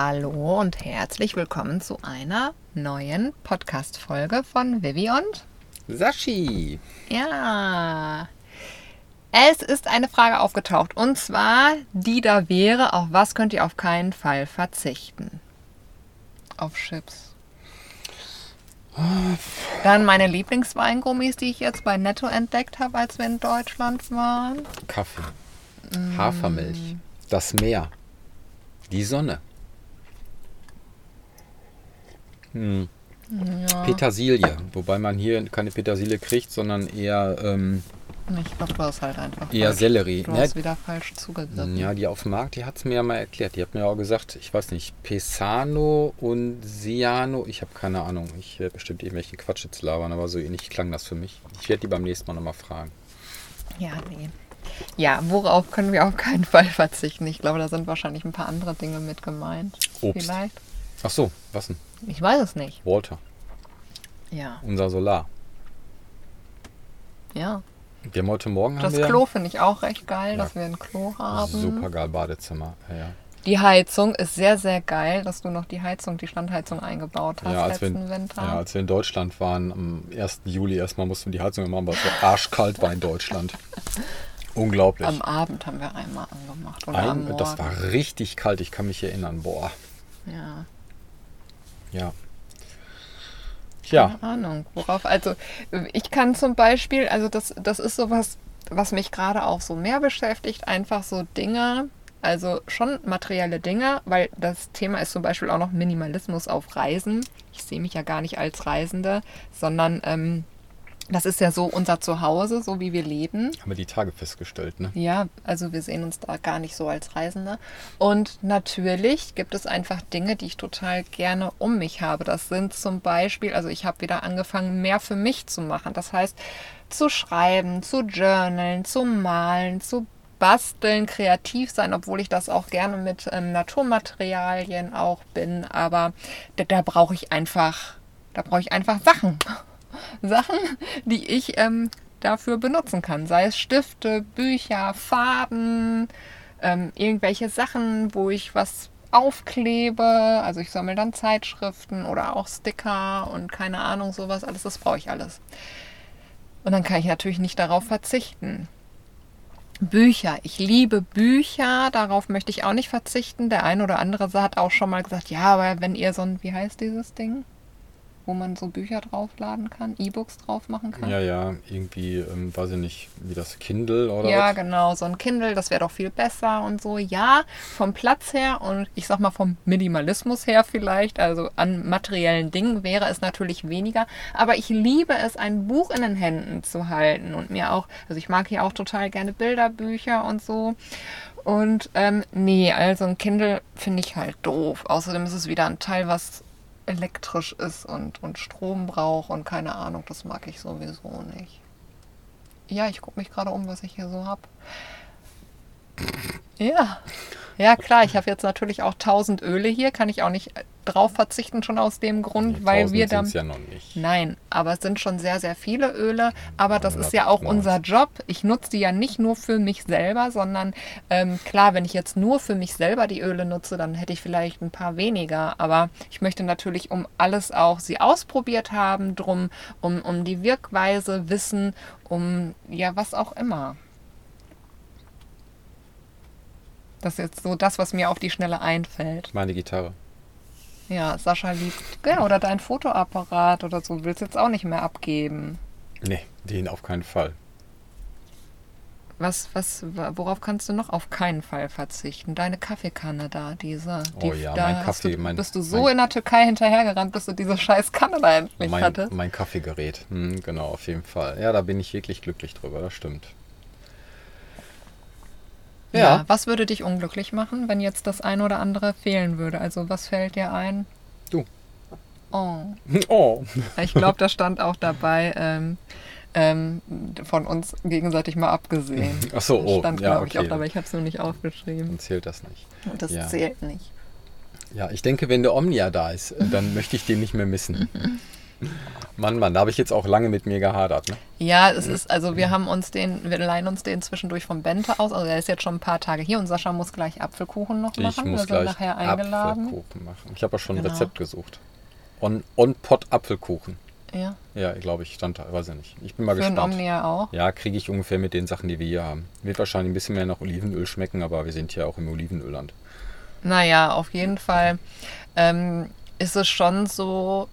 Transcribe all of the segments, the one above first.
Hallo und herzlich willkommen zu einer neuen Podcast-Folge von Vivi und Sashi. Ja. Es ist eine Frage aufgetaucht und zwar, die da wäre, auf was könnt ihr auf keinen Fall verzichten? Auf Chips. Dann meine Lieblingsweingummis, die ich jetzt bei Netto entdeckt habe, als wir in Deutschland waren. Kaffee. Hafermilch. Das Meer. Die Sonne. Hm. Ja. Petersilie. Wobei man hier keine Petersilie kriegt, sondern eher, ähm, Ich glaube, du hast halt einfach eher falsch. Sellerie. Du Ja, hast wieder falsch zugegriffen. ja, die auf dem Markt, die hat es mir ja mal erklärt. Die hat mir auch gesagt, ich weiß nicht, Pesano und Siano. Ich habe keine Ahnung. Ich werde bestimmt irgendwelchen Quatsch jetzt labern, aber so ähnlich klang das für mich. Ich werde die beim nächsten Mal nochmal fragen. Ja, nee. Ja, worauf können wir auf keinen Fall verzichten? Ich glaube, da sind wahrscheinlich ein paar andere Dinge mit gemeint. Obst. Vielleicht. Ach so, was denn? Ich weiß es nicht. Walter, Ja, unser Solar. ja. Wir haben heute Morgen Das haben wir Klo finde ich auch recht geil, Ja. dass wir ein Klo haben. super geil Badezimmer. Ja. Die Heizung ist sehr, sehr geil, dass du noch die Heizung, die Standheizung eingebaut hast Ja, als wir, letzten in, Winter. ja, als wir in Deutschland waren, am 1. Juli erstmal mussten wir die Heizung machen, weil es so arschkalt war in Deutschland. Unglaublich. am Abend haben wir einmal angemacht oder Ein, das war richtig kalt, ich kann mich erinnern. Boah, ja. Ja. Ja, Keine Ahnung, worauf. Also ich kann zum Beispiel, also das, das ist sowas, was mich gerade auch so mehr beschäftigt, einfach so Dinge, also schon materielle Dinge, weil das Thema ist zum Beispiel auch noch Minimalismus auf Reisen. Ich sehe mich ja gar nicht als Reisende, sondern ähm, das ist ja so unser Zuhause, so wie wir leben. haben wir die Tage festgestellt, ne? Ja, also wir sehen uns da gar nicht so als Reisende. Und natürlich gibt es einfach Dinge, die ich total gerne um mich habe. Das sind zum Beispiel, also ich habe wieder angefangen, mehr für mich zu machen. Das heißt, zu schreiben, zu journalen, zu malen, zu basteln, kreativ sein, obwohl ich das auch gerne mit ähm, Naturmaterialien auch bin. Aber da, da brauche ich einfach, da brauche ich einfach Sachen. Sachen, die ich ähm, dafür benutzen kann. Sei es Stifte, Bücher, Farben, ähm, irgendwelche Sachen, wo ich was aufklebe. Also ich sammle dann Zeitschriften oder auch Sticker und keine Ahnung, sowas. Alles, das brauche ich alles. Und dann kann ich natürlich nicht darauf verzichten. Bücher. Ich liebe Bücher. Darauf möchte ich auch nicht verzichten. Der ein oder andere hat auch schon mal gesagt, ja, aber wenn ihr so ein, wie heißt dieses Ding? Wo man so Bücher draufladen kann, E-Books drauf machen kann. Ja, ja, irgendwie, ähm, weiß ich nicht, wie das Kindle oder Ja, was? genau, so ein Kindle, das wäre doch viel besser und so. Ja, vom Platz her und ich sag mal vom Minimalismus her vielleicht, also an materiellen Dingen wäre es natürlich weniger. Aber ich liebe es, ein Buch in den Händen zu halten und mir auch, also ich mag hier auch total gerne Bilderbücher und so. Und ähm, nee, also ein Kindle finde ich halt doof. Außerdem ist es wieder ein Teil, was elektrisch ist und, und Strom braucht und keine Ahnung, das mag ich sowieso nicht. Ja, ich gucke mich gerade um, was ich hier so habe. Ja. Ja, klar, ich habe jetzt natürlich auch 1000 Öle hier, kann ich auch nicht drauf verzichten, schon aus dem Grund, Nee, weil 1000 wir dann. ja noch nicht. Nein, aber es sind schon sehr, sehr viele Öle. Aber das ist ja auch 198. unser Job. Ich nutze die ja nicht nur für mich selber, sondern ähm, klar, wenn ich jetzt nur für mich selber die Öle nutze, dann hätte ich vielleicht ein paar weniger. Aber ich möchte natürlich um alles auch sie ausprobiert haben, drum, um, um die Wirkweise wissen, um ja, was auch immer. Das ist jetzt so das, was mir auf die Schnelle einfällt. Meine Gitarre. Ja, Sascha liebt. Genau, oder dein Fotoapparat oder so. Willst jetzt auch nicht mehr abgeben. Nee, den auf keinen Fall. Was, was, worauf kannst du noch auf keinen Fall verzichten? Deine Kaffeekanne da, diese. Die, Oh ja, da mein Kaffee, Du, mein- bist du so mein- in der Türkei hinterhergerannt, bis du diese scheiß Kanne da endlich Mein, hattest? mein Kaffeegerät. Hm, genau, auf jeden Fall. Ja, da bin ich wirklich glücklich drüber, das stimmt. Ja. Was würde dich unglücklich machen, wenn jetzt das ein oder andere fehlen würde? Also, was fällt dir ein? Du. Oh. Oh. Ich glaube, da stand auch dabei, ähm, ähm, von uns gegenseitig mal abgesehen. Ach so, oh, Stand, ja, glaube ich, auch okay. dabei. Ich habe es nur nicht aufgeschrieben. Dann zählt das nicht. Und das Ja. zählt nicht. Ja, ich denke, wenn der Omnia da ist, dann möchte ich den nicht mehr missen. Mann, Mann, da habe ich jetzt auch lange mit mir gehadert. Ne? Ja, es ist, also wir haben uns den, wir leihen uns den zwischendurch vom Bente aus. Also er ist jetzt schon ein paar Tage hier und Sascha muss gleich Apfelkuchen noch machen. Ich muss wir gleich nachher eingeladen. Apfelkuchen machen. Ich habe ja schon ein Genau. Rezept gesucht. On, on Pot Apfelkuchen. Ja, Ja, glaube ich, stand da, weiß ich nicht. Ich bin mal für gespannt. Omnia auch. Ja, kriege ich ungefähr mit den Sachen, die wir hier haben. Wird wahrscheinlich ein bisschen mehr nach Olivenöl schmecken, aber wir sind hier auch im Olivenölland. Naja, auf jeden Fall ähm, ist es schon so,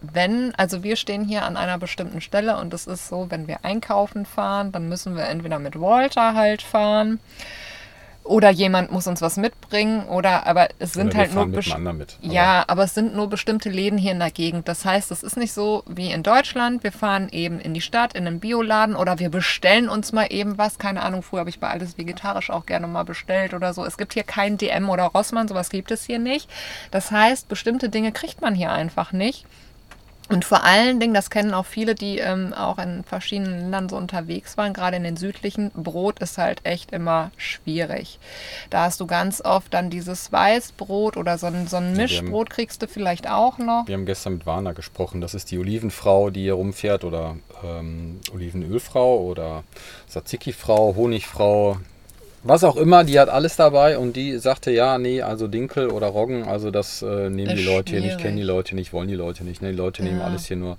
wenn, also wir stehen hier an einer bestimmten Stelle und es ist so, wenn wir einkaufen fahren, dann müssen wir entweder mit Walter halt fahren oder jemand muss uns was mitbringen oder aber es sind halt nur fahren mit mit. Ja, aber es sind nur bestimmte Läden hier in der Gegend. Das heißt, es ist nicht so wie in Deutschland. Wir fahren eben in die Stadt, in einen Bioladen oder wir bestellen uns mal eben was. Keine Ahnung, früher habe ich bei alles vegetarisch auch gerne mal bestellt oder so. Es gibt hier kein DM oder Rossmann, sowas gibt es hier nicht. Das heißt, bestimmte Dinge kriegt man hier einfach nicht. Und vor allen Dingen, das kennen auch viele, die ähm, auch in verschiedenen Ländern so unterwegs waren, gerade in den südlichen, Brot ist halt echt immer schwierig. Da hast du ganz oft dann dieses Weißbrot oder so ein, so ein Mischbrot kriegst du vielleicht auch noch. Wir haben gestern mit Warner gesprochen. Das ist die Olivenfrau, die hier rumfährt oder ähm, Olivenölfrau oder Tzatziki-Frau, Honigfrau, was auch immer. Die hat alles dabei und die sagte, ja, nee, also Dinkel oder Roggen, also das äh, nehmen Ist die Leute hier nicht, kennen die Leute nicht, wollen die Leute nicht. Ne? Die Leute nehmen Ja. alles hier nur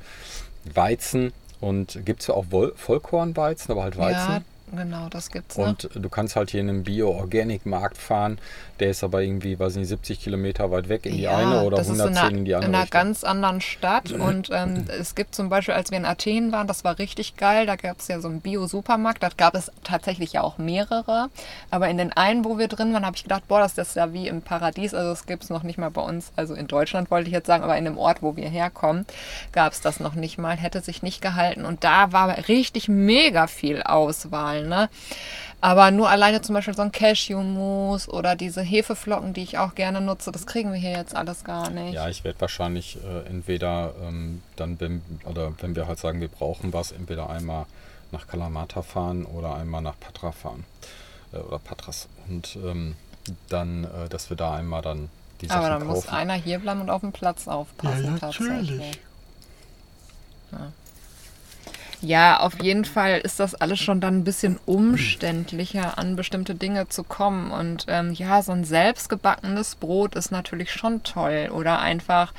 Weizen und gibt es ja auch Vollkornweizen, aber halt Weizen. Ja, genau, das gibt's noch. Und du kannst halt hier in einem Bio-Organic-Markt fahren. Der ist aber irgendwie, weiß nicht, 70 Kilometer weit weg in die eine oder das ist 110 in einer, in die andere in einer Richtung. ganz anderen Stadt. Und ähm, es gibt zum Beispiel, als wir in Athen waren, das war richtig geil, da gab es ja so einen Bio-Supermarkt, da gab es tatsächlich ja auch mehrere. Aber in den einen, wo wir drin waren, habe ich gedacht, boah, das ist ja wie im Paradies. Also das gibt es noch nicht mal bei uns, also in Deutschland wollte ich jetzt sagen, aber in dem Ort, wo wir herkommen, gab es das noch nicht mal, hätte sich nicht gehalten. Und da war richtig mega viel Auswahl. Ne? Aber nur alleine zum Beispiel so ein Cashew-Mousse oder diese Hefeflocken, die ich auch gerne nutze, das kriegen wir hier jetzt alles gar nicht. Ja, ich werde wahrscheinlich äh, entweder ähm, dann, wenn, oder wenn wir halt sagen, wir brauchen was, entweder einmal nach Kalamata fahren oder einmal nach Patra fahren. Äh, oder Patras. Und ähm, dann, äh, dass wir da einmal dann die Sachen Aber dann muss kaufen. einer hier bleiben und auf den Platz aufpassen. Ja, tatsächlich. natürlich. Ja. Ja, auf jeden Fall ist das alles schon dann ein bisschen umständlicher, an bestimmte Dinge zu kommen. Und ähm, ja, so ein selbstgebackenes Brot ist natürlich schon toll. Oder einfach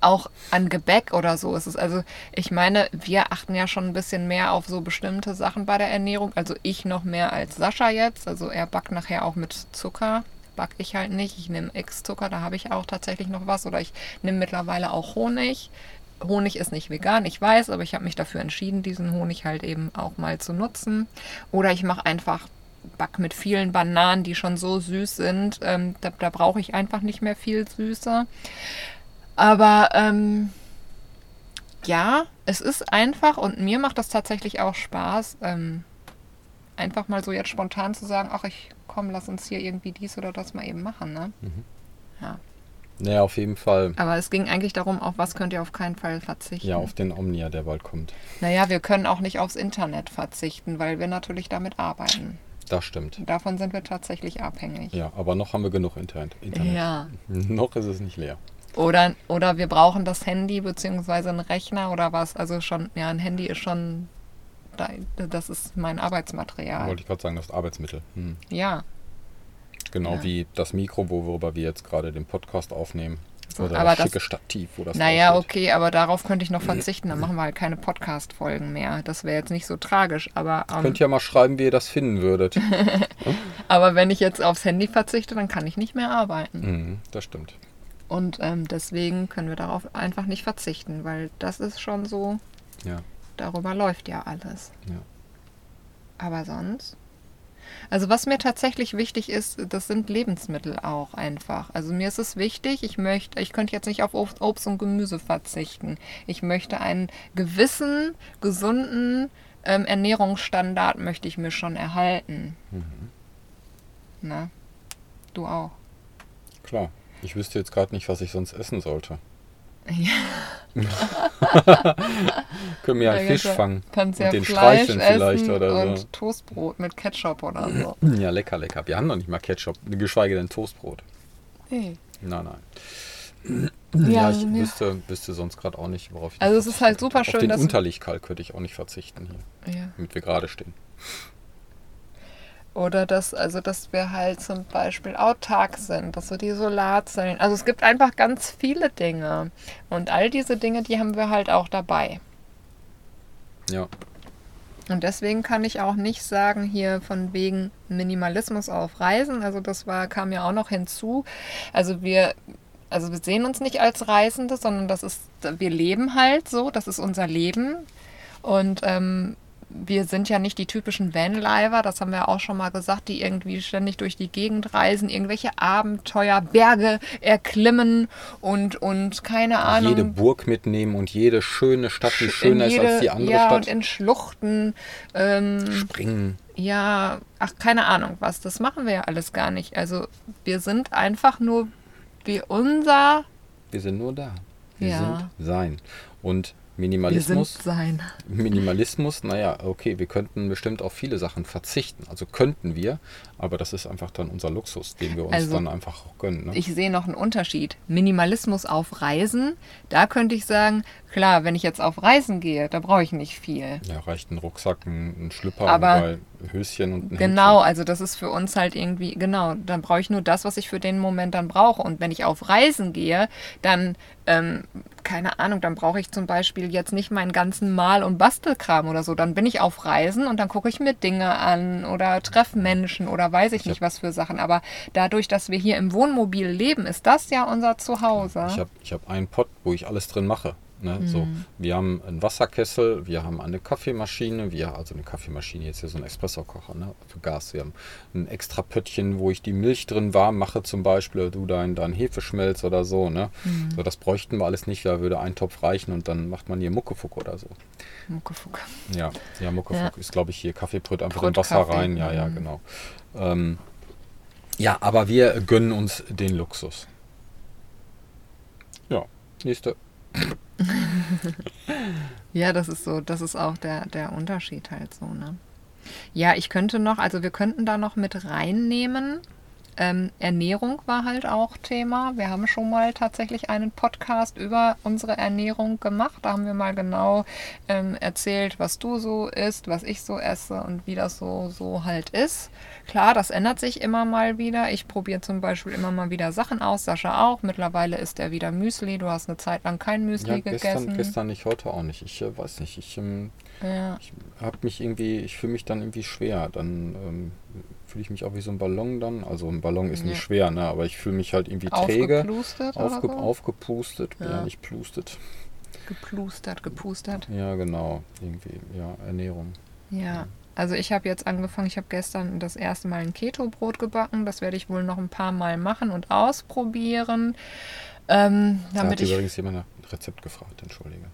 auch an Gebäck oder so. Es ist also, ich meine, wir achten ja schon ein bisschen mehr auf so bestimmte Sachen bei der Ernährung. Also ich noch mehr als Sascha jetzt. Also er backt nachher auch mit Zucker. Back ich halt nicht. Ich nehme Ex-Zucker, da habe ich auch tatsächlich noch was. Oder ich nehme mittlerweile auch Honig. Honig ist nicht vegan, ich weiß, aber ich habe mich dafür entschieden, diesen Honig halt eben auch mal zu nutzen. Oder ich mache einfach Back mit vielen Bananen, die schon so süß sind. Ähm, da da brauche ich einfach nicht mehr viel Süße. Aber ähm, ja, es ist einfach und mir macht das tatsächlich auch Spaß, ähm, einfach mal so jetzt spontan zu sagen, ach ich komm, lass uns hier irgendwie dies oder das mal eben machen, ne? Ja. Naja, auf jeden Fall. Aber es ging eigentlich darum, auf was könnt ihr auf keinen Fall verzichten. Ja, auf den Omnia, der bald kommt. Naja, wir können auch nicht aufs Internet verzichten, weil wir natürlich damit arbeiten. Das stimmt. Davon sind wir tatsächlich abhängig. Ja, aber noch haben wir genug Internet. Internet. Ja. Noch ist es nicht leer. Oder, oder wir brauchen das Handy beziehungsweise einen Rechner oder was. Also schon, ja, ein Handy ist schon, da- das ist mein Arbeitsmaterial. Wollte ich gerade sagen, das Arbeitsmittel. Hm. Ja. Genau Ja. wie das Mikro, worüber wir jetzt gerade den Podcast aufnehmen. Oder aber das das- schicke Stativ, wo das Naja, draufsteht. okay, aber darauf könnte ich noch verzichten. Dann machen wir halt keine Podcast-Folgen mehr. Das wäre jetzt nicht so tragisch. Aber, ähm, Könnt ihr mal schreiben, wie ihr das finden würdet. aber wenn ich jetzt aufs Handy verzichte, dann kann ich nicht mehr arbeiten. mhm, das stimmt. Und ähm, deswegen können wir darauf einfach nicht verzichten, weil das ist schon so, Ja. darüber läuft ja alles. Ja. Aber sonst? Also was mir tatsächlich wichtig ist, das sind Lebensmittel auch einfach. Also mir ist es wichtig, ich möchte, ich könnte jetzt nicht auf Obst Obst und Gemüse verzichten. Ich möchte einen gewissen, gesunden ähm, Ernährungsstandard möchte ich mir schon erhalten. Mhm. Na, du auch. Klar. Ich wüsste jetzt gerade nicht, was ich sonst essen sollte. Können wir ja einen Fisch kannst ja- fangen. Kannst und ja den Fleisch streicheln vielleicht oder so. und Toastbrot mit Ketchup oder so. Ja, lecker, lecker. Wir haben noch nicht mal Ketchup, geschweige denn Toastbrot. Hey. Nein, nein. Ja, Ja, ich wüsste, wüsste sonst gerade auch nicht, worauf ich Also es ist halt super schön, Auf den dass- Unterliegkalk könnte ich auch nicht verzichten hier, Ja. damit wir gerade stehen. Oder dass, also dass wir halt zum Beispiel autark sind, dass wir die Solarzellen. Also es gibt einfach ganz viele Dinge. Und all diese Dinge, die haben wir halt auch dabei. Ja, Und deswegen kann ich auch nicht sagen, hier von wegen Minimalismus auf Reisen. Also das war, kam ja auch noch hinzu. Also wir, also wir sehen uns nicht als Reisende, sondern das ist, wir leben halt so, das ist unser Leben. Und ähm, wir sind ja nicht die typischen Vanliver, das haben wir auch schon mal gesagt, die irgendwie ständig durch die Gegend reisen, irgendwelche Abenteuer, Berge erklimmen und, und keine Ahnung. jede Burg mitnehmen und jede schöne Stadt, die schöner ist als jede- die andere ja, und Stadt. in Schluchten. Ähm, Springen. ja, ach, keine Ahnung was. Das machen wir ja alles gar nicht. Also wir sind einfach nur wie unser. Wir sind nur da. Wir Ja. sind sein. Und Minimalismus, sein. Minimalismus, naja, okay, wir könnten bestimmt auf viele Sachen verzichten. Also könnten wir, aber das ist einfach dann unser Luxus, den wir uns Also, dann einfach auch gönnen. Ne? Ich sehe noch einen Unterschied. Minimalismus auf Reisen, da könnte ich sagen, klar, wenn ich jetzt auf Reisen gehe, da brauche ich nicht viel. ja, reicht ein Rucksack, ein, ein Schlüpper, Aber- ein Höschen und ein Genau, also das ist für uns halt irgendwie, genau, dann brauche ich nur das, was ich für den Moment dann brauche. Und wenn ich auf Reisen gehe, dann, ähm, keine Ahnung, dann brauche ich zum Beispiel jetzt nicht meinen ganzen Mal- und Bastelkram oder so. Dann bin ich auf Reisen und dann gucke ich mir Dinge an oder treffe Menschen oder weiß ich nicht was für Sachen. Aber dadurch, dass wir hier im Wohnmobil leben, ist das ja unser Zuhause. Ich habe ich hab einen Pott, wo ich alles drin mache. Ne? So, Mhm. wir haben einen Wasserkessel, wir haben eine Kaffeemaschine, wir, also eine Kaffeemaschine, jetzt hier so ein Espressokocher ne? für Gas. Wir haben ein extra Pöttchen, wo ich die Milch drin warm mache zum Beispiel, du dein, dein Hefeschmelz oder so. Ne? Mhm. So, das bräuchten wir alles nicht, da würde ein Topf reichen und dann macht man hier Muckefuck oder so. Muckefuck. Ja, ja Muckefuck Ja. ist, glaube ich, hier Kaffeebrüt einfach in Brüt, Wasser Kaffee, rein. Ja, ja, mhm. genau. Ähm, ja, aber wir gönnen uns den Luxus. Ja, nächste. Ja, das ist so, das ist auch der, der Unterschied halt so, ne? Ja, ich könnte noch, also wir könnten da noch mit reinnehmen. Ähm, Ernährung war halt auch Thema. Wir haben schon mal tatsächlich einen Podcast über unsere Ernährung gemacht. Da haben wir mal genau ähm, erzählt, was du so isst, was ich so esse und wie das so, so halt ist. Klar, das ändert sich immer mal wieder. Ich probiere zum Beispiel immer mal wieder Sachen aus. Sascha auch. Mittlerweile isst er wieder Müsli. Du hast eine Zeit lang kein Müsli Ja, gestern, gegessen. gestern nicht, heute auch nicht. Ich äh, weiß nicht, ich, ähm, Ja. ich habe mich irgendwie, ich fühle mich dann irgendwie schwer. Dann ähm, fühle ich mich auch wie so ein Ballon dann. Also ein Ballon ist nicht Ja. schwer, ne? aber ich fühle mich halt irgendwie träge. Aufgeplustert Aufge so? Aufgepustet, ja. Ja. nicht plustet. Geplustert, gepustert. Ja, genau, irgendwie, ja, Ernährung. Ja. Also ich habe jetzt angefangen, ich habe gestern das erste Mal ein Keto-Brot gebacken. Das werde ich wohl noch ein paar Mal machen und ausprobieren. Ähm, Da damit hat ich. übrigens jemand nach Rezept gefragt, entschuldige.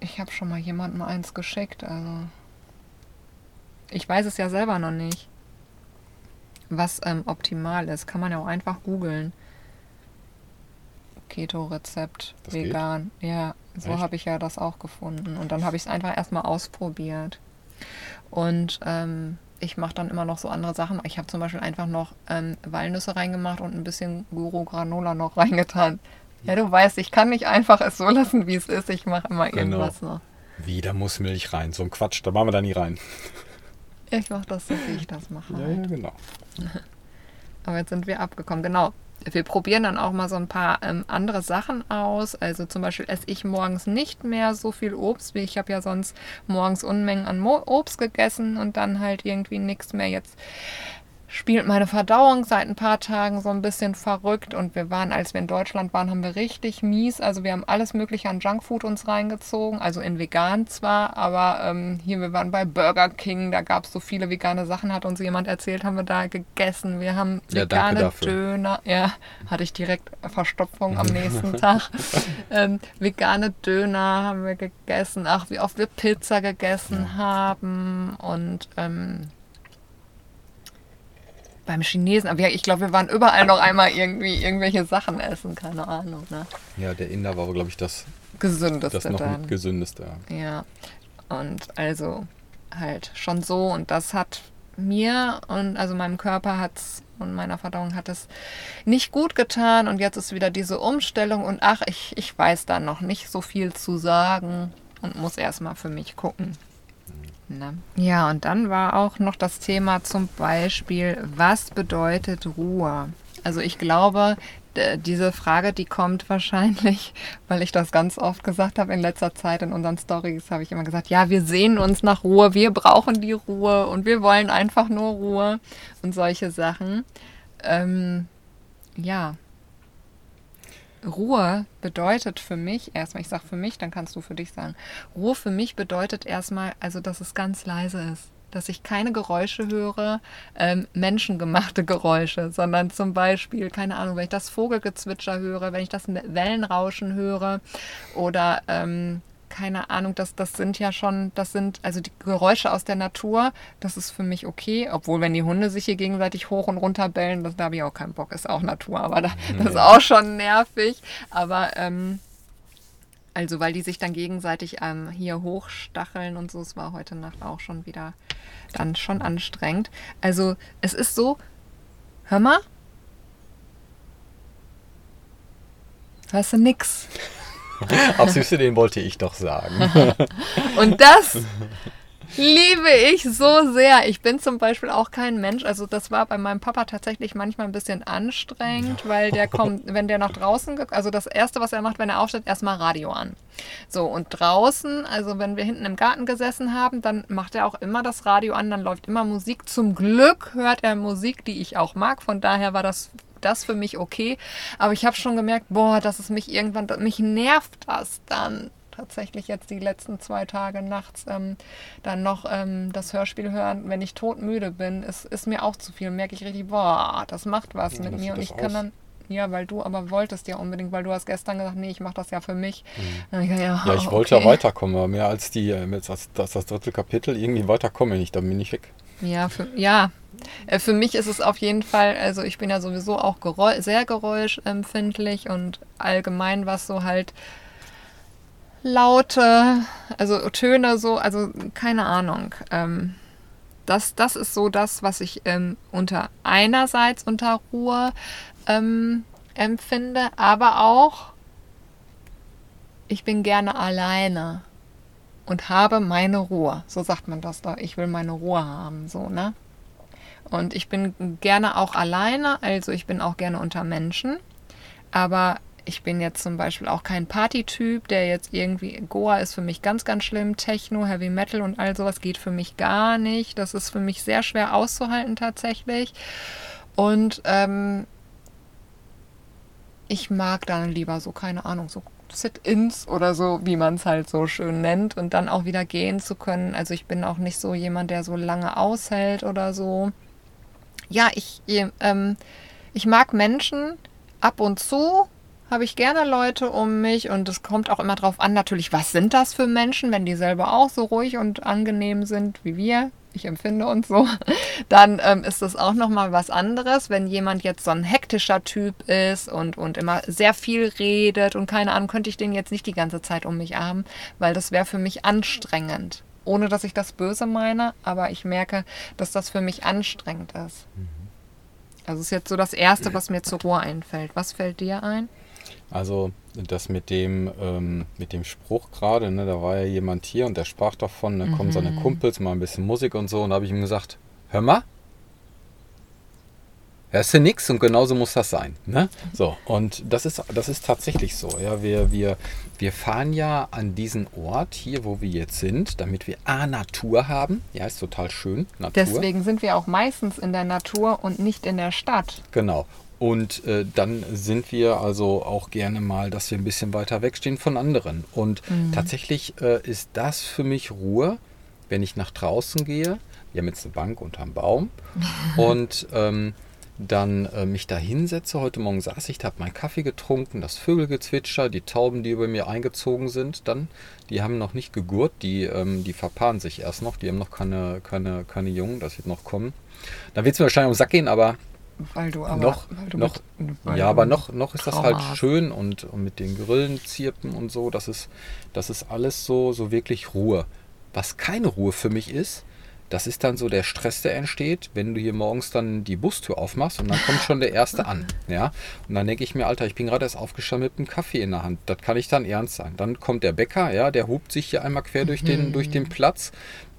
Ich habe schon mal jemandem eins geschickt, also. Ich weiß es ja selber noch nicht. Was ähm, optimal ist, kann man ja auch einfach googeln. Keto-Rezept, Das geht? vegan. Ja, so habe ich ja das auch gefunden. Und dann habe ich es einfach erstmal ausprobiert. Und ähm, ich mache dann immer noch so andere Sachen. Ich habe zum Beispiel einfach noch ähm, Walnüsse reingemacht und ein bisschen Guru Granola noch reingetan. Ja, du weißt, ich kann nicht einfach es so lassen, wie es ist. Ich mache immer Genau. irgendwas noch. Wie, da muss Milch rein. So ein Quatsch, da machen wir da nie rein. Ich mache das so, wie ich das mache. Ja, halt. ja, genau. Aber jetzt sind wir abgekommen. Genau. Wir probieren dann auch mal so ein paar ähm, andere Sachen aus. Also zum Beispiel esse ich morgens nicht mehr so viel Obst, wie ich habe ja sonst morgens Unmengen an Mo Obst gegessen und dann halt irgendwie nichts mehr. Jetzt spielt meine Verdauung seit ein paar Tagen so ein bisschen verrückt und wir waren, als wir in Deutschland waren, haben wir richtig mies. Also wir haben alles Mögliche an Junkfood uns reingezogen, also in vegan zwar, aber ähm, hier, wir waren bei Burger King, da gab es so viele vegane Sachen, hat uns jemand erzählt, haben wir da gegessen. Wir haben Ja, vegane dafür. Döner, ja, hatte ich direkt Verstopfung am nächsten Tag. Ähm, vegane Döner haben wir gegessen, ach, wie oft wir Pizza gegessen haben und ähm, beim Chinesen, aber ja, ich glaube, wir waren überall noch einmal irgendwie irgendwelche Sachen essen, keine Ahnung, ne? Ja, der Inder war, glaube ich, das, Gesündeste das noch dann. gesündeste. ja. Ja, und also halt schon so und das hat mir und also meinem Körper hat es und meiner Verdauung hat es nicht gut getan und jetzt ist wieder diese Umstellung und ach, ich, ich weiß da noch nicht so viel zu sagen und muss erstmal für mich gucken. Ne? Ja, und dann war auch noch das Thema zum Beispiel, was bedeutet Ruhe? Also ich glaube, diese Frage, die kommt wahrscheinlich, weil ich das ganz oft gesagt habe in letzter Zeit in unseren Stories, habe ich immer gesagt, ja, wir sehen uns nach Ruhe, wir brauchen die Ruhe und wir wollen einfach nur Ruhe und solche Sachen. Ähm, ja. Ruhe bedeutet für mich erstmal, ich sage für mich, dann kannst du für dich sagen, Ruhe für mich bedeutet erstmal, also dass es ganz leise ist. Dass ich keine Geräusche höre, ähm, menschengemachte Geräusche, sondern zum Beispiel, keine Ahnung, wenn ich das Vogelgezwitscher höre, wenn ich das Wellenrauschen höre oder ähm, keine Ahnung, das, das sind ja schon, das sind also die Geräusche aus der Natur, das ist für mich okay. Obwohl, wenn die Hunde sich hier gegenseitig hoch und runter bellen, das, da habe ich auch keinen Bock, ist auch Natur, aber da, das ist auch schon nervig. Aber ähm, also, weil die sich dann gegenseitig ähm, hier hochstacheln und so. Es war heute Nacht auch schon wieder dann schon anstrengend. Also, es ist so, hör mal. Hörst du nix? Ach süße, den wollte ich doch sagen. und das liebe ich so sehr. Ich bin zum Beispiel auch kein Mensch. Also das war bei meinem Papa tatsächlich manchmal ein bisschen anstrengend, weil der kommt, wenn der nach draußen, also das Erste, was er macht, wenn er aufsteht, erstmal Radio an. So, und draußen, also wenn wir hinten im Garten gesessen haben, dann macht er auch immer das Radio an, dann läuft immer Musik. Zum Glück hört er Musik, die ich auch mag. Von daher war das das für mich okay. Aber ich habe schon gemerkt, boah, dass es mich irgendwann, mich nervt das dann tatsächlich jetzt die letzten zwei Tage nachts ähm, dann noch ähm, das Hörspiel hören, wenn ich todmüde bin, ist, ist mir auch zu viel. Merke ich richtig, boah, das macht was ja, mit mir und ich aus? kann dann ja, weil du aber wolltest ja unbedingt, weil du hast gestern gesagt, nee, ich mache das ja für mich. Mhm. Ich, ja, ja, ich wollte ja weiterkommen, aber mehr als die, äh, als das, das dritte Kapitel, irgendwie weiterkomme ich nicht, dann bin ich weg. Ja, für, ja. Äh, für mich ist es auf jeden Fall, also ich bin ja sowieso auch Geräusch, sehr geräuschempfindlich und allgemein was so halt Laute, also Töne so, also keine Ahnung. Ähm, das, das ist so das, was ich ähm, unter einerseits unter Ruhe ähm, empfinde, aber auch ich bin gerne alleine und habe meine Ruhe. So sagt man das da. Ich will meine Ruhe haben, so, ne? Und ich bin gerne auch alleine, also ich bin auch gerne unter Menschen. Aber ich bin jetzt zum Beispiel auch kein Partytyp, der jetzt irgendwie, Goa ist für mich ganz, ganz schlimm, Techno, Heavy Metal und all sowas geht für mich gar nicht. Das ist für mich sehr schwer auszuhalten tatsächlich. Und ähm, ich mag dann lieber so, keine Ahnung, so Sit-ins oder so, wie man es halt so schön nennt, und dann auch wieder gehen zu können. Also ich bin auch nicht so jemand, der so lange aushält oder so. Ja, ich, ähm, ich mag Menschen ab und zu, habe ich gerne Leute um mich und es kommt auch immer drauf an, natürlich, was sind das für Menschen, wenn die selber auch so ruhig und angenehm sind wie wir. Ich empfinde uns so, dann ähm, ist das auch nochmal was anderes. Wenn jemand jetzt so ein hektischer Typ ist und, und immer sehr viel redet und keine Ahnung, könnte ich den jetzt nicht die ganze Zeit um mich haben, weil das wäre für mich anstrengend. Ohne dass ich das böse meine, aber ich merke, dass das für mich anstrengend ist. Mhm. Also ist jetzt so das Erste, was mir zur Ruhe einfällt. Was fällt dir ein? Also das mit dem, ähm, mit dem Spruch gerade, ne, da war ja jemand hier und der sprach davon, da ne, kommen seine mhm. Kumpels, mal ein bisschen Musik und so. Und da habe ich ihm gesagt, hör mal, hörst du nix und genauso muss das sein. Ne? So, und das ist, das ist tatsächlich so. Ja, wir, wir, wir fahren ja an diesen Ort hier, wo wir jetzt sind, damit wir A, Natur haben. Ja, ist total schön. Natur. Deswegen sind wir auch meistens in der Natur und nicht in der Stadt. Genau. Und äh, dann sind wir also auch gerne mal, dass wir ein bisschen weiter wegstehen von anderen. Und mhm. tatsächlich äh, ist das für mich Ruhe, wenn ich nach draußen gehe. Wir haben jetzt eine Bank unterm Baum. und ähm, dann äh, mich da hinsetze. Heute Morgen saß ich, habe meinen Kaffee getrunken, das Vögelgezwitscher, die Tauben, die über mir eingezogen sind, dann, die haben noch nicht gegurt, die, ähm, die verpaaren sich erst noch, die haben noch keine, keine, keine Jungen, das wird noch kommen. Dann wird es mir wahrscheinlich um den Sack gehen, aber weil du aber noch, du noch mit, ja, aber noch, noch ist das halt schön und, und mit den Grillen zirpen und so, das ist, das ist alles so, so wirklich Ruhe. Was keine Ruhe für mich ist, das ist dann so der Stress, der entsteht, wenn du hier morgens dann die Bustür aufmachst und dann kommt schon der Erste an. Ja? Und dann denke ich mir, Alter, ich bin gerade erst aufgestanden mit einem Kaffee in der Hand. Das kann nicht dann ernst sein. Dann kommt der Bäcker, ja, der hupt sich hier einmal quer durch den, durch den Platz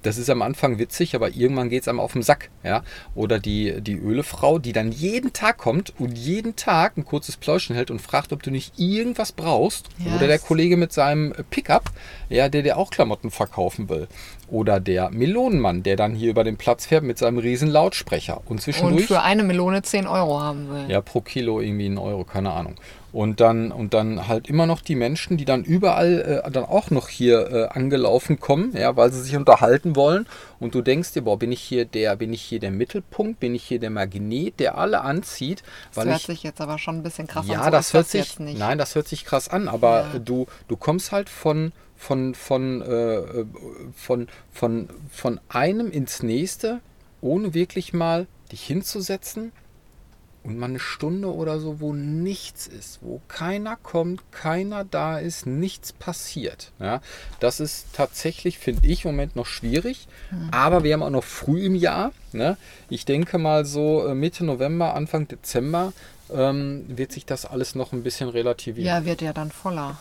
das ist am Anfang witzig, aber irgendwann geht es einem auf den Sack. Ja? Oder die, die Ölefrau, die dann jeden Tag kommt und jeden Tag ein kurzes Pläuschen hält und fragt, ob du nicht irgendwas brauchst. Yes. Oder der Kollege mit seinem Pickup, ja, der dir auch Klamotten verkaufen will. Oder der Melonenmann, der dann hier über den Platz fährt mit seinem riesen Lautsprecher. Und zwischendurch. Und für eine Melone 10 Euro haben will. Ja, pro Kilo irgendwie einen Euro, keine Ahnung. Und dann, und dann halt immer noch die Menschen, die dann überall äh, dann auch noch hier äh, angelaufen kommen, ja, weil sie sich unterhalten wollen. Und du denkst dir, boah, bin ich hier der, bin ich hier der Mittelpunkt, bin ich hier der Magnet, der alle anzieht? Das hört ich, sich jetzt aber schon ein bisschen krass ja, an. Ja, so das hört das sich, nein, das hört sich krass an, aber ja. du, du kommst halt von, von, von, äh, von, von, von einem ins nächste, ohne wirklich mal dich hinzusetzen und mal eine Stunde oder so, wo nichts ist, wo keiner kommt, keiner da ist, nichts passiert. Ja, das ist tatsächlich, finde ich, im Moment noch schwierig. Mhm. Aber wir haben auch noch früh im Jahr. Ne? Ich denke mal so äh, Mitte November, Anfang Dezember ähm, wird sich das alles noch ein bisschen relativieren. Ja, wird ja dann voller.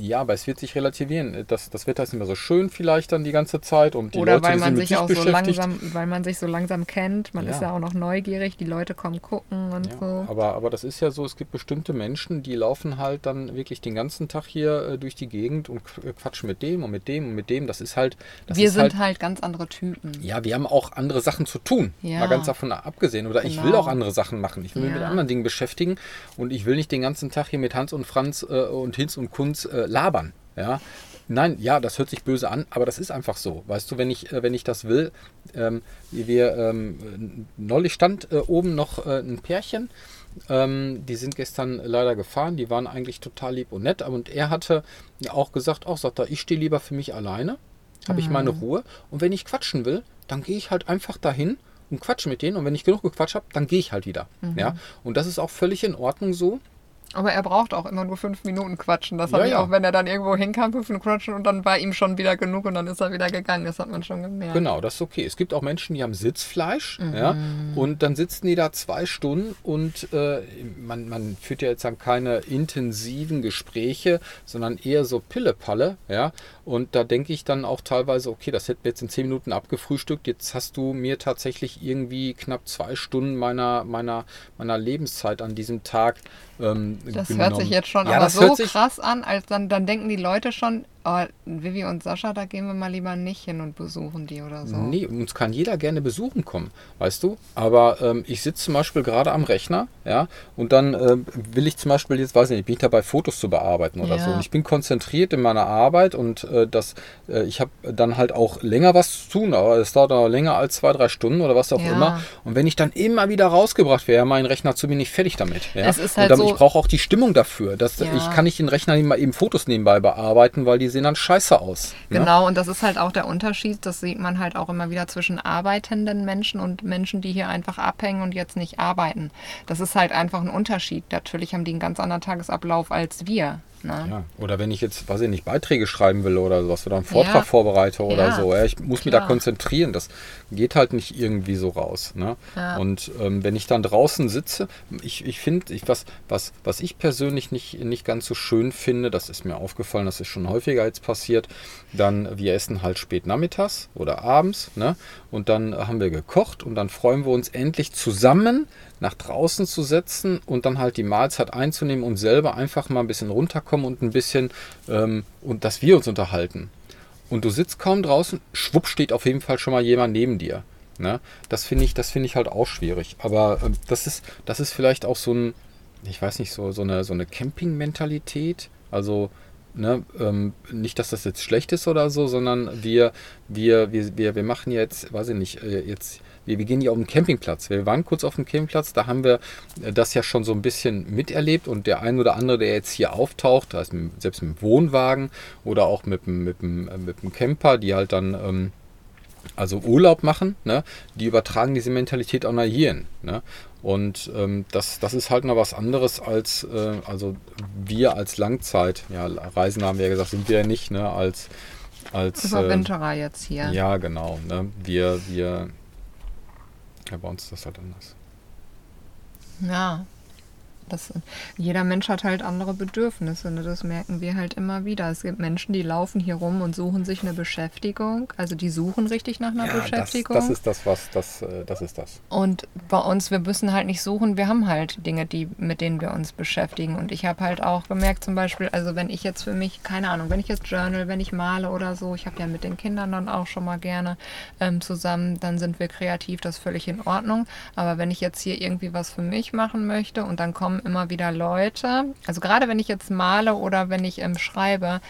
Ja, aber es wird sich relativieren. Das, das Wetter ist nicht mehr so schön vielleicht dann die ganze Zeit und die Oder Leute weil man sich auch so langsam, weil man sich so langsam kennt. Man ja. ist ja auch noch neugierig, die Leute kommen gucken und ja, so. Aber, aber das ist ja so, es gibt bestimmte Menschen, die laufen halt dann wirklich den ganzen Tag hier äh, durch die Gegend und äh, quatschen mit dem und mit dem und mit dem. Das ist halt. Das wir ist sind halt, halt, ganz andere Typen. Ja, wir haben auch andere Sachen zu tun. Ja. Mal ganz davon abgesehen. Oder genau. ich will genau. auch andere Sachen machen. Ich will mich mit anderen Dingen beschäftigen und ich will nicht den ganzen Tag hier mit Hans und Franz äh, und Hinz und Kunz äh, labern. Ja, Nein, ja, das hört sich böse an, aber das ist einfach so. Weißt du, wenn ich, äh, wenn ich das will, ähm, wir ähm, neulich stand äh, oben noch äh, ein Pärchen, ähm, die sind gestern leider gefahren, die waren eigentlich total lieb und nett, und er hatte auch gesagt, auch sagt er, ich stehe lieber für mich alleine, habe mhm. ich meine Ruhe und wenn ich quatschen will, dann gehe ich halt einfach dahin und quatsche mit denen und wenn ich genug gequatscht habe, dann gehe ich halt wieder. Mhm. Ja, und das ist auch völlig in Ordnung so. Aber er braucht auch immer nur fünf Minuten quatschen. Das ja, habe ich ja. auch, wenn er dann irgendwo hinkam, fünf Minuten quatschen und dann war ihm schon wieder genug und dann ist er wieder gegangen. Das hat man schon gemerkt. Genau, das ist okay. Es gibt auch Menschen, die haben Sitzfleisch mhm. ja, und dann sitzen die da zwei Stunden und äh, man, man führt ja jetzt dann keine intensiven Gespräche, sondern eher so Pillepalle. Ja, und da denke ich dann auch teilweise, okay, das hätten wir jetzt in zehn Minuten abgefrühstückt. Jetzt hast du mir tatsächlich irgendwie knapp zwei Stunden meiner, meiner, meiner Lebenszeit an diesem Tag ähm, das genommen. hört sich jetzt schon ja, aber so krass an, als dann, dann denken die Leute schon, oh, Vivi und Sascha, da gehen wir mal lieber nicht hin und besuchen die oder so. Nee, uns kann jeder gerne besuchen kommen, weißt du? Aber ähm, ich sitze zum Beispiel gerade am Rechner, ja, und dann äh, will ich zum Beispiel jetzt, weiß ich nicht, bin ich dabei, Fotos zu bearbeiten oder ja. so. Und ich bin konzentriert in meiner Arbeit und äh, das, äh, ich habe dann halt auch länger was zu tun, aber es dauert auch länger als zwei, drei Stunden oder was auch ja. immer. Und wenn ich dann immer wieder rausgebracht wäre, mein Rechner zu, bin ich fertig damit. Ja? Es ist halt dann, so ich brauche auch die Stimmung dafür. Dass, ja. Ich kann nicht den Rechner nicht mal eben Fotos nebenbei bearbeiten, weil die sehen dann scheiße aus. Ne? Genau, und das ist halt auch der Unterschied. Das sieht man halt auch immer wieder zwischen arbeitenden Menschen und Menschen, die hier einfach abhängen und jetzt nicht arbeiten. Das ist halt einfach ein Unterschied. Natürlich haben die einen ganz anderen Tagesablauf als wir. Ne? Ja. Oder wenn ich jetzt, weiß ich nicht, Beiträge schreiben will oder sowas oder einen Vortrag ja. vorbereite oder ja. so. Ich muss mich da konzentrieren. Das geht halt nicht irgendwie so raus. Ne? Und ähm, wenn ich dann draußen sitze, ich, ich finde, ich, was, was, was ich persönlich nicht, nicht ganz so schön finde, das ist mir aufgefallen, das ist schon häufiger jetzt passiert, dann wir essen halt spät nachmittags oder abends ne? und dann haben wir gekocht und dann freuen wir uns endlich zusammen nach draußen zu setzen und dann halt die Mahlzeit einzunehmen und selber einfach mal ein bisschen runterkommen und ein bisschen ähm, und dass wir uns unterhalten. Und du sitzt kaum draußen, schwupp steht auf jeden Fall schon mal jemand neben dir. Ne? Das finde ich, das ich halt auch schwierig. Aber ähm, das ist, das ist vielleicht auch so ein, ich weiß nicht, so, so eine, so eine Camping-Mentalität. Also Ne, ähm, nicht, dass das jetzt schlecht ist oder so, sondern wir, wir, wir, wir, wir machen jetzt, weiß ich nicht, äh, jetzt wir, wir gehen ja auf den Campingplatz. Wir waren kurz auf dem Campingplatz, da haben wir äh, das ja schon so ein bisschen miterlebt und der ein oder andere, der jetzt hier auftaucht, mit, selbst mit dem Wohnwagen oder auch mit, mit, mit, äh, mit dem Camper, die halt dann ähm, also Urlaub machen, ne, die übertragen diese Mentalität auch nach hierhin. Ne? Und ähm, das, das ist halt noch was anderes als, äh, also wir als Langzeit, ja, Reisen haben wir ja gesagt, sind wir ja nicht, ne, als als. Überwinterer äh, jetzt hier. Ja, genau. Ne? Wir, wir. Ja, bei uns ist das halt anders. Ja, das, jeder Mensch hat halt andere Bedürfnisse. Ne? Das merken wir halt immer wieder. Es gibt Menschen, die laufen hier rum und suchen sich eine Beschäftigung. Also die suchen richtig nach einer ja, Beschäftigung. Das, das, ist das, was das, äh, das ist das. Und bei uns, wir müssen halt nicht suchen. Wir haben halt Dinge, die, mit denen wir uns beschäftigen. Und ich habe halt auch gemerkt, zum Beispiel, also wenn ich jetzt für mich, keine Ahnung, wenn ich jetzt journal, wenn ich male oder so, ich habe ja mit den Kindern dann auch schon mal gerne ähm, zusammen, dann sind wir kreativ, das ist völlig in Ordnung. Aber wenn ich jetzt hier irgendwie was für mich machen möchte und dann kommen immer wieder Leute. Also gerade wenn ich jetzt male oder wenn ich ähm, schreibe,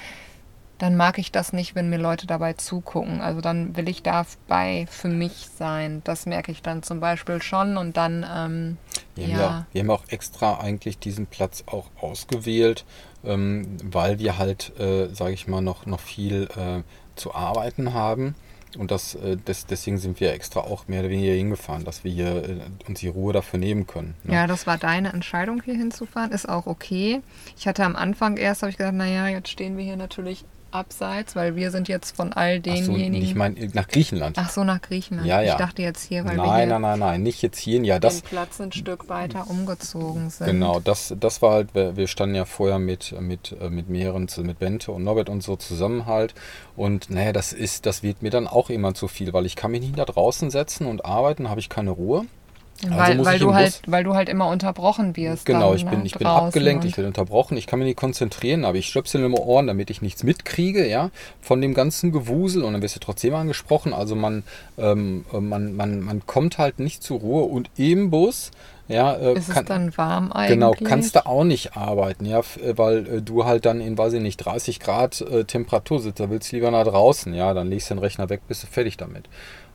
dann mag ich das nicht, wenn mir Leute dabei zugucken. Also dann will ich dabei für mich sein. Das merke ich dann zum Beispiel schon und dann. Ähm, wir, ja. Haben ja, wir haben auch extra eigentlich diesen Platz auch ausgewählt, ähm, weil wir halt, äh, sage ich mal, noch, noch viel äh, zu arbeiten haben. Und das, äh, das, deswegen sind wir extra auch mehr oder weniger hingefahren, dass wir hier äh, uns die Ruhe dafür nehmen können. Ne? Ja, das war deine Entscheidung, hier hinzufahren. Ist auch okay. Ich hatte am Anfang erst, habe ich gedacht, naja, jetzt stehen wir hier natürlich abseits, weil wir sind jetzt von all denjenigen. So, ich meine nach Griechenland. Ach so, nach Griechenland. Ja, ja. Ich dachte jetzt hier, weil nein, wir hier nein, nein, nein, nicht jetzt hier. Ja, das. Den Platz ein Stück weiter umgezogen sind. Genau, das, das war halt. Wir standen ja vorher mit mit äh, mit mehreren, mit Bente und Norbert und so zusammen halt. Und naja, das ist, das wird mir dann auch immer zu viel, weil ich kann mich nicht da draußen setzen und arbeiten, habe ich keine Ruhe. Also weil, weil du halt, weil du halt immer unterbrochen wirst. Genau, dann, ich bin, ne, ich bin abgelenkt, ich werde unterbrochen, ich kann mich nicht konzentrieren, aber ich stöpsel immer Ohren, damit ich nichts mitkriege, ja, von dem ganzen Gewusel und dann wirst du trotzdem angesprochen. Also man, ähm, man, man, man kommt halt nicht zur Ruhe und im Bus, ja, äh, ist kann, es dann warm eigentlich? Genau, kannst du auch nicht arbeiten, ja, äh, weil äh, du halt dann in, weiß ich nicht, 30 Grad äh, Temperatur sitzt, da willst du lieber nach draußen, ja, dann legst du den Rechner weg, bist du fertig damit.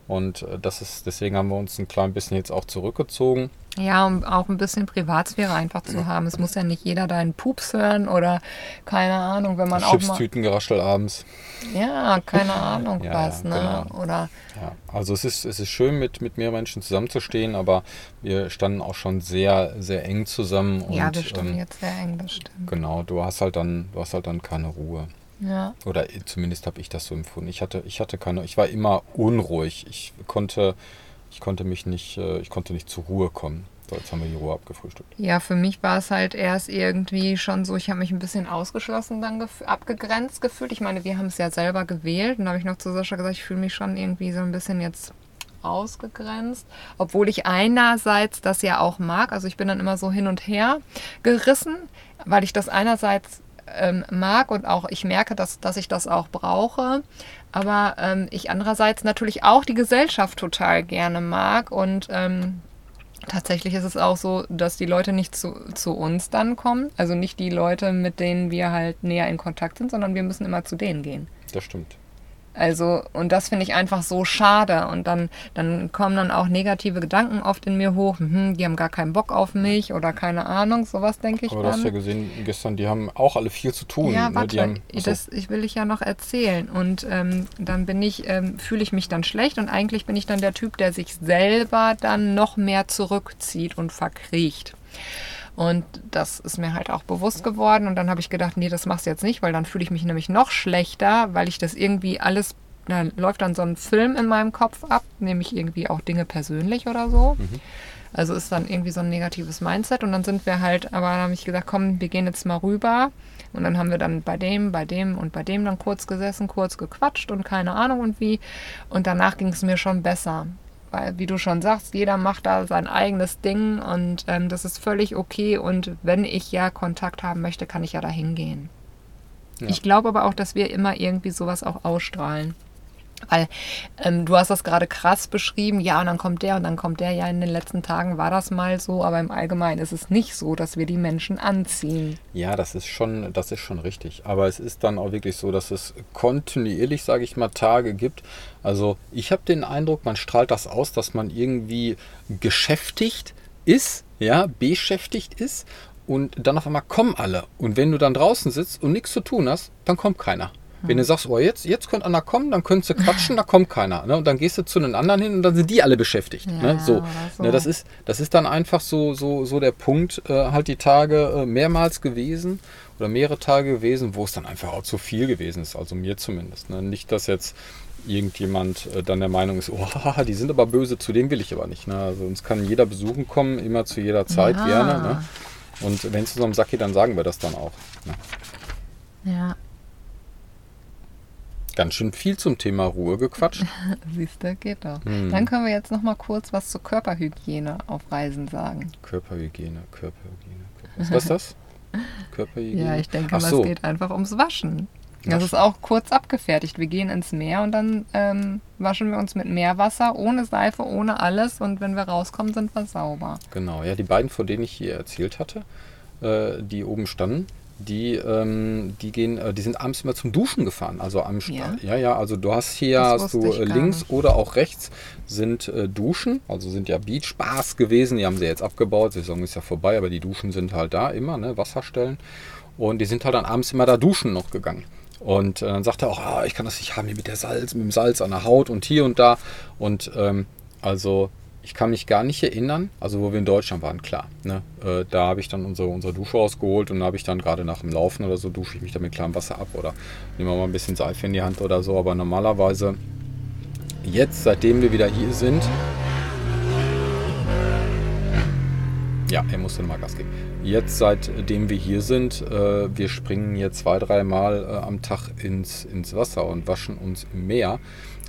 Und äh, das ist, deswegen haben wir uns ein klein bisschen jetzt auch zurückgezogen. Ja, um auch ein bisschen Privatsphäre einfach zu haben. Es muss ja nicht jeder deinen Pups hören oder keine Ahnung, wenn man auch mal... Geraschel abends. Ja, keine Ahnung ja, was, ja, ne? Genau. Oder... Ja, also es ist, es ist schön, mit, mit mehr Menschen zusammenzustehen, aber wir standen auch schon sehr, sehr eng zusammen. ja, wir standen ähm, jetzt sehr eng, das stimmt. Genau, du hast halt dann, du hast halt dann keine Ruhe. Ja. Oder zumindest habe ich das so empfunden. Ich hatte, ich hatte keine, ich war immer unruhig. Ich konnte, ich konnte mich nicht, äh, ich konnte nicht zur Ruhe kommen. So, jetzt haben wir die Ruhe abgefrühstückt. Ja, für mich war es halt erst irgendwie schon so, ich habe mich ein bisschen ausgeschlossen, dann gef abgegrenzt gefühlt. Ich meine, wir haben es ja selber gewählt und da habe ich noch zu Sascha gesagt, ich fühle mich schon irgendwie so ein bisschen jetzt ausgegrenzt, obwohl ich einerseits das ja auch mag. Also ich bin dann immer so hin und her gerissen, weil ich das einerseits ähm, mag und auch ich merke, dass, dass ich das auch brauche. Aber ähm, ich andererseits natürlich auch die Gesellschaft total gerne mag und ähm, Tatsächlich ist es auch so, dass die Leute nicht zu, zu uns dann kommen. Also nicht die Leute, mit denen wir halt näher in Kontakt sind, sondern wir müssen immer zu denen gehen. Das stimmt. Also, und das finde ich einfach so schade. Und dann, dann kommen dann auch negative Gedanken oft in mir hoch. Hm, die haben gar keinen Bock auf mich oder keine Ahnung, sowas denke ich Aber dann. du hast ja gesehen gestern, die haben auch alle viel zu tun. Ja, ne? warte, haben, das ich will ich ja noch erzählen. Und ähm, dann bin ich, ähm, fühle ich mich dann schlecht und eigentlich bin ich dann der Typ, der sich selber dann noch mehr zurückzieht und verkriecht. Und das ist mir halt auch bewusst geworden. Und dann habe ich gedacht, nee, das machst du jetzt nicht, weil dann fühle ich mich nämlich noch schlechter, weil ich das irgendwie alles, da läuft dann so ein Film in meinem Kopf ab, nämlich irgendwie auch Dinge persönlich oder so. Mhm. Also ist dann irgendwie so ein negatives Mindset. Und dann sind wir halt, aber dann habe ich gesagt, komm, wir gehen jetzt mal rüber. Und dann haben wir dann bei dem, bei dem und bei dem dann kurz gesessen, kurz gequatscht und keine Ahnung und wie. Und danach ging es mir schon besser weil, wie du schon sagst, jeder macht da sein eigenes Ding und ähm, das ist völlig okay. Und wenn ich ja Kontakt haben möchte, kann ich ja da hingehen. Ja. Ich glaube aber auch, dass wir immer irgendwie sowas auch ausstrahlen. Weil ähm, du hast das gerade krass beschrieben, ja, und dann kommt der und dann kommt der. Ja, in den letzten Tagen war das mal so, aber im Allgemeinen ist es nicht so, dass wir die Menschen anziehen. Ja, das ist schon, das ist schon richtig. Aber es ist dann auch wirklich so, dass es kontinuierlich, sage ich mal, Tage gibt. Also ich habe den Eindruck, man strahlt das aus, dass man irgendwie geschäftigt ist, ja, beschäftigt ist und dann auf einmal kommen alle. Und wenn du dann draußen sitzt und nichts zu tun hast, dann kommt keiner. Wenn du sagst, oh, jetzt, jetzt könnte einer kommen, dann könntest du quatschen, da kommt keiner. Ne? Und dann gehst du zu den anderen hin und dann sind die alle beschäftigt. Ja, ne? so. so. Ne, das, ist, das ist dann einfach so, so, so der Punkt, äh, halt die Tage äh, mehrmals gewesen oder mehrere Tage gewesen, wo es dann einfach auch zu viel gewesen ist. Also mir zumindest. Ne? Nicht, dass jetzt irgendjemand äh, dann der Meinung ist, oh, die sind aber böse, zu dem will ich aber nicht. Ne? Also uns kann jeder besuchen kommen, immer zu jeder Zeit, Ja. gerne. Ne? Und wenn es zu so einem Sack geht, dann sagen wir das dann auch. Ne? Ja, Ganz schön viel zum Thema Ruhe gequatscht. siehst du, geht doch. Hm. Dann können wir jetzt noch mal kurz was zur Körperhygiene auf Reisen sagen. Körperhygiene, Körperhygiene. Was ist das? Körperhygiene? Ja, ich denke so. es geht einfach ums Waschen. Das ist auch kurz abgefertigt. Wir gehen ins Meer und dann ähm, waschen wir uns mit Meerwasser, ohne Seife, ohne alles. Und wenn wir rauskommen, sind wir sauber. Genau, ja, die beiden, von denen ich hier erzählt hatte, äh, die oben standen, die, ähm, die gehen, äh, die sind abends immer zum Duschen gefahren. Also am Ja? ja, ja, also du hast hier Das hast du äh, links oder auch rechts sind äh, Duschen, also sind ja Beachbars gewesen, die haben sie jetzt abgebaut, Saison ist ja vorbei, aber die Duschen sind halt da immer, ne, Wasserstellen. Und die sind halt dann abends immer da duschen noch gegangen. Und äh, dann sagt er auch, ah, ich kann das nicht haben hier mit der Salz, mit dem Salz an der Haut und hier und da. Und ähm, also ich kann mich gar nicht erinnern, also wo wir in Deutschland waren, klar. Ne? Äh, da habe ich dann unsere, unsere Dusche ausgeholt und da habe ich dann gerade nach dem Laufen oder so dusche ich mich dann mit klarem Wasser ab oder nehme mal ein bisschen Seife in die Hand oder so. Aber normalerweise jetzt, seitdem wir wieder hier sind, ja, er musste nochmal Gas geben. Jetzt, seitdem wir hier sind, äh, wir springen hier zwei, dreimal äh, am Tag ins, ins Wasser und waschen uns im Meer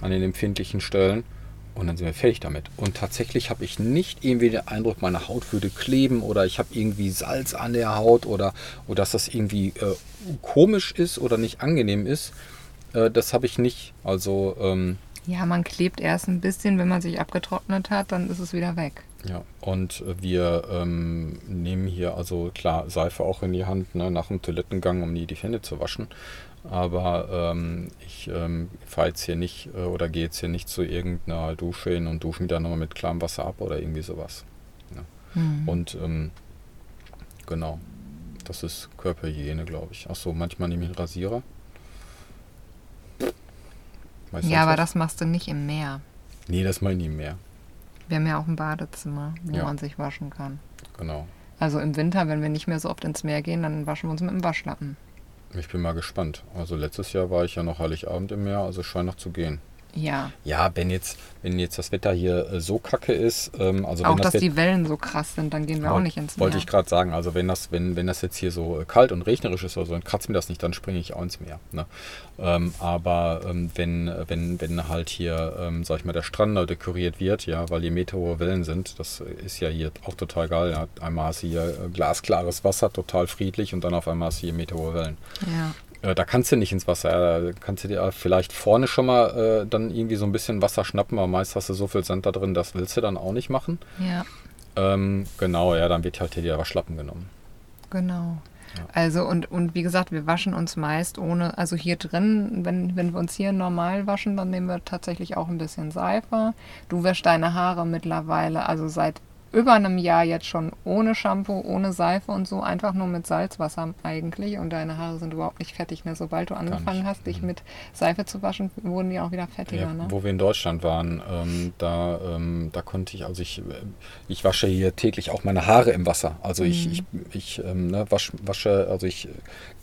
an den empfindlichen Stellen. Und dann sind wir fertig damit. Und tatsächlich habe ich nicht irgendwie den Eindruck, meine Haut würde kleben oder ich habe irgendwie Salz an der Haut oder, oder dass das irgendwie äh, komisch ist oder nicht angenehm ist. Äh, das habe ich nicht. Also, ähm, Ja, man klebt erst ein bisschen, wenn man sich abgetrocknet hat, dann ist es wieder weg. Ja, und wir ähm, nehmen hier also klar Seife auch in die Hand ne, nach dem Toilettengang, um nie die Hände zu waschen. Aber ähm, ich ähm, fahre jetzt hier nicht äh, oder gehe jetzt hier nicht zu irgendeiner Dusche hin und dusche mich dann nochmal mit klarem Wasser ab oder irgendwie sowas. Hm. Und ähm, genau, das ist Körperhygiene, glaube ich. Achso, manchmal nehme ich einen Rasierer. Weißt du Ja, aber was? das machst du nicht im Meer. Nee, das mal nie mehr. Wir haben ja auch ein Badezimmer, wo Ja. man sich waschen kann. Genau. Also im Winter, wenn wir nicht mehr so oft ins Meer gehen, dann waschen wir uns mit dem Waschlappen. Ich bin mal gespannt. Also letztes Jahr war ich ja noch Heiligabend im Meer, also scheint noch zu gehen. Ja, Ja, wenn jetzt, wenn jetzt das Wetter hier äh, so kacke ist, ähm, also auch wenn das dass die Wellen so krass sind, dann gehen wir auch nicht ins Meer. wollte ich gerade sagen, also wenn das, wenn, wenn das jetzt hier so äh, kalt und regnerisch ist oder so, dann kratzt mir das nicht, dann springe ich auch ins Meer. Ne? Ähm, aber ähm, wenn, wenn, wenn halt hier, ähm, sag ich mal, der Strand neu dekoriert wird, ja, weil hier meterhohe Wellen sind, das ist ja hier auch total geil. Ja. Einmal hast du hier äh, glasklares Wasser, total friedlich und dann auf einmal hast du hier meterhohe Wellen. Ja, Äh, Da kannst du nicht ins Wasser. Da kannst du dir vielleicht vorne schon mal äh, dann irgendwie so ein bisschen Wasser schnappen, aber meist hast du so viel Sand da drin, das willst du dann auch nicht machen. ja, Ähm, genau, ja, dann wird halt hier der Waschlappen genommen. genau. Ja. Also und, und wie gesagt, wir waschen uns meist ohne, also hier drin, wenn, wenn wir uns hier normal waschen, dann nehmen wir tatsächlich auch ein bisschen Seife. Du wäschst deine Haare mittlerweile, also seit über einem Jahr jetzt schon ohne Shampoo, ohne Seife und so, einfach nur mit Salzwasser eigentlich. Und deine Haare sind überhaupt nicht fettig mehr. Sobald du angefangen hast, dich Mhm. mit Seife zu waschen, wurden die auch wieder fettiger. Ja, ne? Wo wir in Deutschland waren, ähm, da, ähm, da konnte ich, also ich, äh, ich wasche hier täglich auch meine Haare im Wasser. Also ich, Mhm. ich, ich ähm, ne, wasch, wasche, also ich äh,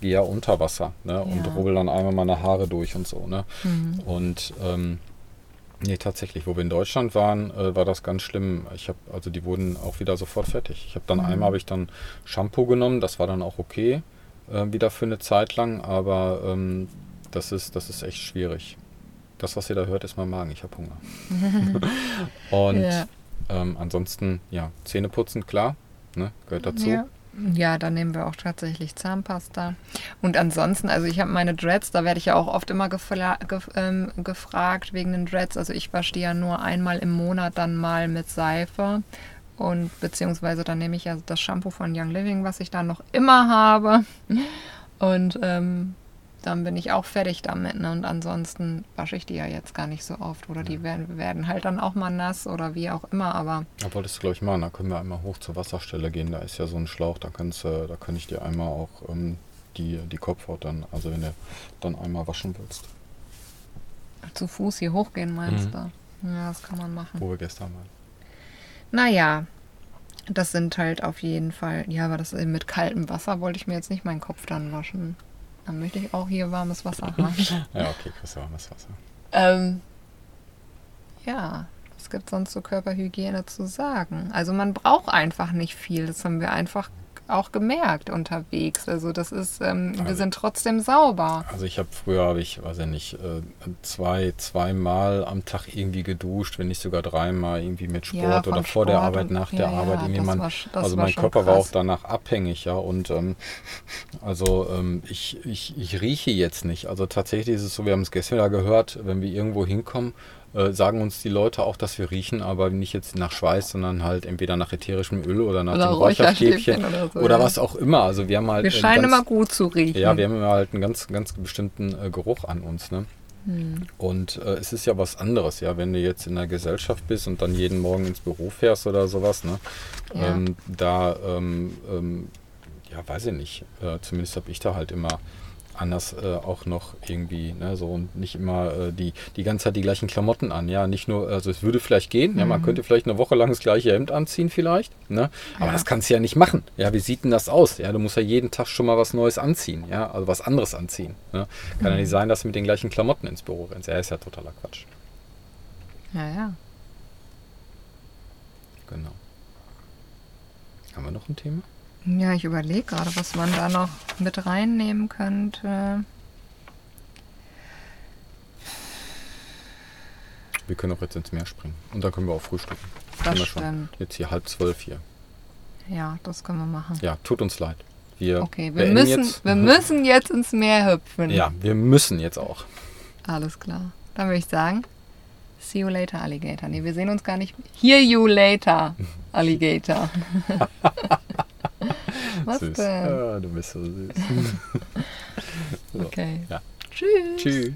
gehe ja unter Wasser ne, und Ja. rubbel dann einmal meine Haare durch und so. Ne? Mhm. Und ähm, nee, tatsächlich, wo wir in Deutschland waren, äh, war das ganz schlimm. Ich habe, also die wurden auch wieder sofort fertig. Ich habe dann Mhm. einmal habe ich dann Shampoo genommen, das war dann auch okay, äh, wieder für eine Zeit lang, aber ähm, das ist, das ist echt schwierig. Das, was ihr da hört, ist mein Magen. Ich habe Hunger. Und Ja. ähm, ansonsten, ja, Zähne putzen, klar, ne, gehört dazu. Ja. Ja, dann nehmen wir auch tatsächlich Zahnpasta. Und ansonsten, also ich habe meine Dreads, da werde ich ja auch oft immer gefla gef ähm, gefragt wegen den Dreads. Also ich wasche die ja nur einmal im Monat dann mal mit Seife. Und beziehungsweise dann nehme ich ja das Shampoo von Young Living, was ich dann noch immer habe. Und ähm, dann bin ich auch fertig damit. Ne? Und ansonsten wasche ich die ja jetzt gar nicht so oft. Oder die werden, werden halt dann auch mal nass oder wie auch immer. Aber Da wolltest du, glaube ich, machen. Da können wir einmal hoch zur Wasserstelle gehen. Da ist ja so ein Schlauch, da kannst du, da kann ich dir einmal auch ähm, die, die Kopfhaut dann, also wenn du dann einmal waschen willst. Zu Fuß hier hochgehen, meinst Mhm. du? Ja, das kann man machen. Wo wir gestern waren. Naja, das sind halt auf jeden Fall, ja, aber das äh, mit kaltem Wasser wollte ich mir jetzt nicht meinen Kopf dann waschen. Dann möchte ich auch hier warmes Wasser haben. Ja, okay, kriegst du warmes Wasser. ähm, ja, was gibt sonst zur Körperhygiene zu sagen? Also man braucht einfach nicht viel. Das haben wir einfach auch gemerkt unterwegs. Also das ist, ähm, wir Also- sind trotzdem sauber. Also ich habe früher, habe ich, weiß ich nicht, äh, zwei, zweimal am Tag irgendwie geduscht, wenn nicht sogar dreimal irgendwie mit Sport Ja, oder vor der Sport Arbeit, und- nach ja, der ja, Arbeit. Irgendwie man, war also war mein Körper war krass. auch danach abhängig, ja. Und ähm, also ähm, ich, ich, ich rieche jetzt nicht. Also tatsächlich ist es so, wir haben es gestern wieder gehört, wenn wir irgendwo hinkommen, äh, sagen uns die Leute auch, dass wir riechen, aber nicht jetzt nach Schweiß, sondern halt entweder nach ätherischem Öl oder nach Oder dem Räucherstäbchen oder so, oder ja. was auch immer. Also wir haben halt Wir scheinen ganz- immer gut zu riechen. ja, wir haben immer halt einen ganz, ganz bestimmten äh, Geruch an uns, ne? Hm. Und äh, es ist ja was anderes, ja, wenn du jetzt in der Gesellschaft bist und dann jeden Morgen ins Büro fährst oder sowas, ne? Ja. Ähm, da, ähm, ähm, ja, weiß ich nicht. Äh, zumindest habe ich da halt immer anders äh, auch noch irgendwie, ne, so und nicht immer äh, die, die ganze Zeit die gleichen Klamotten an, ja, nicht nur, also es würde vielleicht gehen, ja, man Mhm. könnte vielleicht eine Woche lang das gleiche Hemd anziehen vielleicht, ne, aber Ja. das kannst du ja nicht machen, ja, wie sieht denn das aus, ja, du musst ja jeden Tag schon mal was Neues anziehen, ja, also was anderes anziehen, ne? kann ja nicht sein, dass du mit den gleichen Klamotten ins Büro rennst, ja, ist ja totaler Quatsch, ja, ja. genau. Haben wir noch ein Thema? Ja, ich überlege gerade, was man da noch mit reinnehmen könnte. Wir können auch jetzt ins Meer springen und dann können wir auch frühstücken. Das wir schon. stimmt. Jetzt hier halb zwölf hier. Ja, das können wir machen. Ja, tut uns leid. Wir Okay, wir müssen, jetzt. wir müssen jetzt ins Meer hüpfen. Ja, wir müssen jetzt auch. Alles klar. Dann würde ich sagen, see you later, Alligator. Nee, wir sehen uns gar nicht. Hear you later, Alligator. Was süß. denn? Ja, du bist so süß. So, Okay. Ja. Tschüss. Tschüss.